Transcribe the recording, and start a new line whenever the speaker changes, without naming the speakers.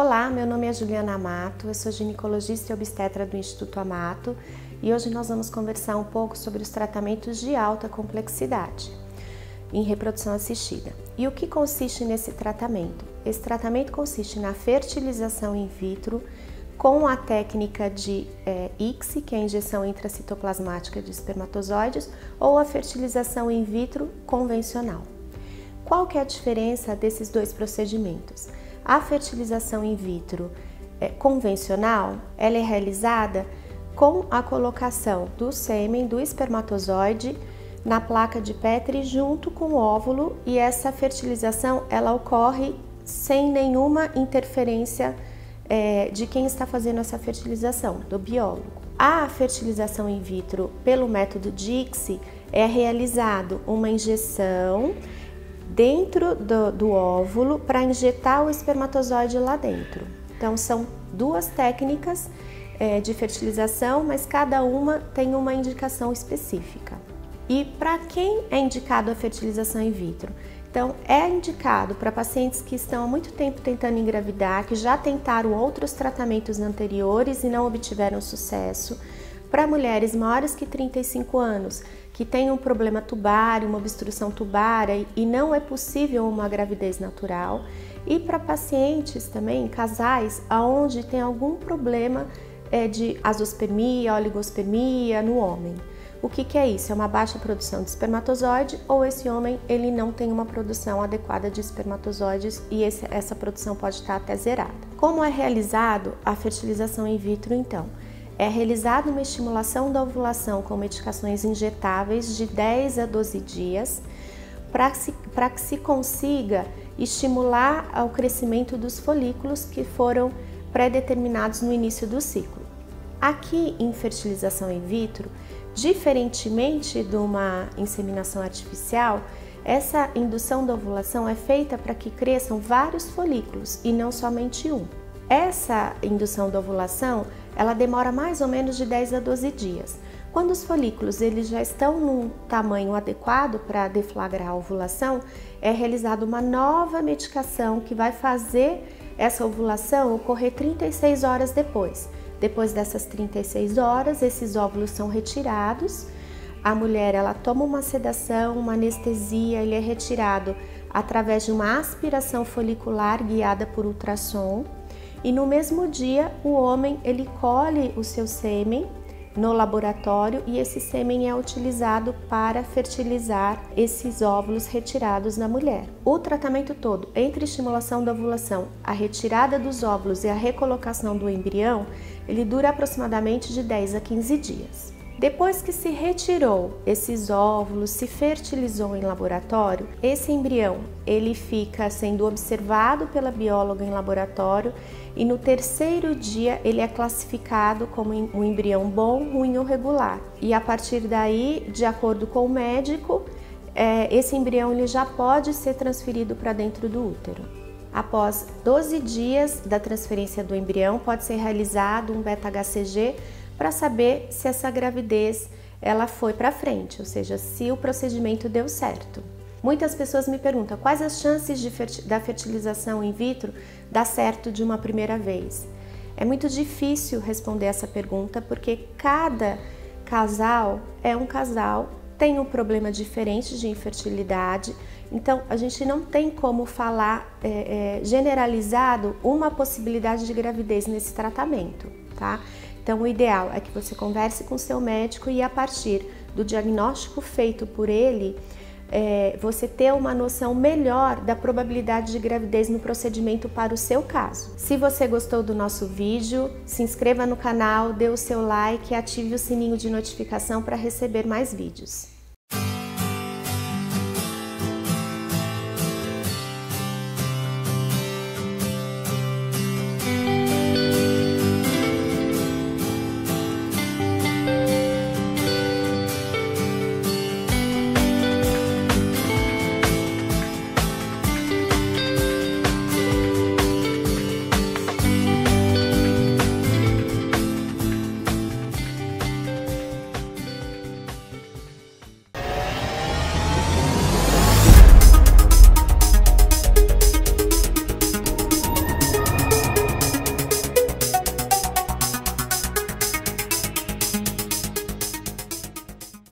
Olá, meu nome é Juliana Amato, eu sou ginecologista e obstetra do Instituto Amato e hoje nós vamos conversar um pouco sobre os tratamentos de alta complexidade em reprodução assistida. E o que consiste nesse tratamento? Esse tratamento consiste na fertilização in vitro com a técnica de é, ICSI, que é a injeção intracitoplasmática de espermatozoides, ou a fertilização in vitro convencional. Qual que é a diferença desses dois procedimentos? A fertilização in vitro é, convencional, ela é realizada com a colocação do sêmen do espermatozoide na placa de Petri junto com o óvulo e essa fertilização ela ocorre sem nenhuma interferência é, de quem está fazendo essa fertilização, do biólogo. A fertilização in vitro pelo método Dixie é realizado uma injeção dentro do, do óvulo para injetar o espermatozoide lá dentro. Então, são duas técnicas é, de fertilização, mas cada uma tem uma indicação específica. E para quem é indicado a fertilização in vitro? Então, é indicado para pacientes que estão há muito tempo tentando engravidar, que já tentaram outros tratamentos anteriores e não obtiveram sucesso para mulheres maiores que 35 anos, que têm um problema tubário, uma obstrução tubária e não é possível uma gravidez natural, e para pacientes também, casais, aonde tem algum problema é, de azospermia, oligospermia no homem. O que, que, é isso? É uma baixa produção de espermatozoide ou esse homem ele não tem uma produção adequada de espermatozoides e esse, essa produção pode estar até zerada. Como é realizado a fertilização in vitro então? É realizada uma estimulação da ovulação com medicações injetáveis de 10 a 12 dias para que se consiga estimular o crescimento dos folículos que foram pré-determinados no início do ciclo. Aqui em fertilização in vitro, diferentemente de uma inseminação artificial, essa indução da ovulação é feita para que cresçam vários folículos e não somente um. Essa indução da ovulação, ela demora mais ou menos de 10 a 12 dias. Quando os folículos eles já estão num tamanho adequado para deflagrar a ovulação, é realizada uma nova medicação que vai fazer essa ovulação ocorrer 36 horas depois. Depois dessas 36 horas, esses óvulos são retirados. A mulher ela toma uma sedação, uma anestesia, ele é retirado através de uma aspiração folicular guiada por ultrassom e no mesmo dia o homem ele colhe o seu sêmen no laboratório e esse sêmen é utilizado para fertilizar esses óvulos retirados na mulher. O tratamento todo, entre estimulação da ovulação, a retirada dos óvulos e a recolocação do embrião, ele dura aproximadamente de 10 a 15 dias. Depois que se retirou esses óvulos, se fertilizou em laboratório, esse embrião ele fica sendo observado pela bióloga em laboratório e no terceiro dia ele é classificado como um embrião bom, ruim ou regular. E a partir daí, de acordo com o médico, é, esse embrião ele já pode ser transferido para dentro do útero. Após 12 dias da transferência do embrião, pode ser realizado um beta-HCG para saber se essa gravidez ela foi para frente, ou seja, se o procedimento deu certo. Muitas pessoas me perguntam quais as chances da fertilização in vitro dar certo de uma primeira vez. É muito difícil responder essa pergunta porque cada casal é um casal, tem um problema diferente de infertilidade, então a gente não tem como falar é, é, generalizado uma possibilidade de gravidez nesse tratamento, tá? Então, o ideal é que você converse com seu médico e a partir do diagnóstico feito por ele, é, você ter uma noção melhor da probabilidade de gravidez no procedimento para o seu caso. Se você gostou do nosso vídeo, se inscreva no canal, dê o seu like e ative o sininho de notificação para receber mais vídeos.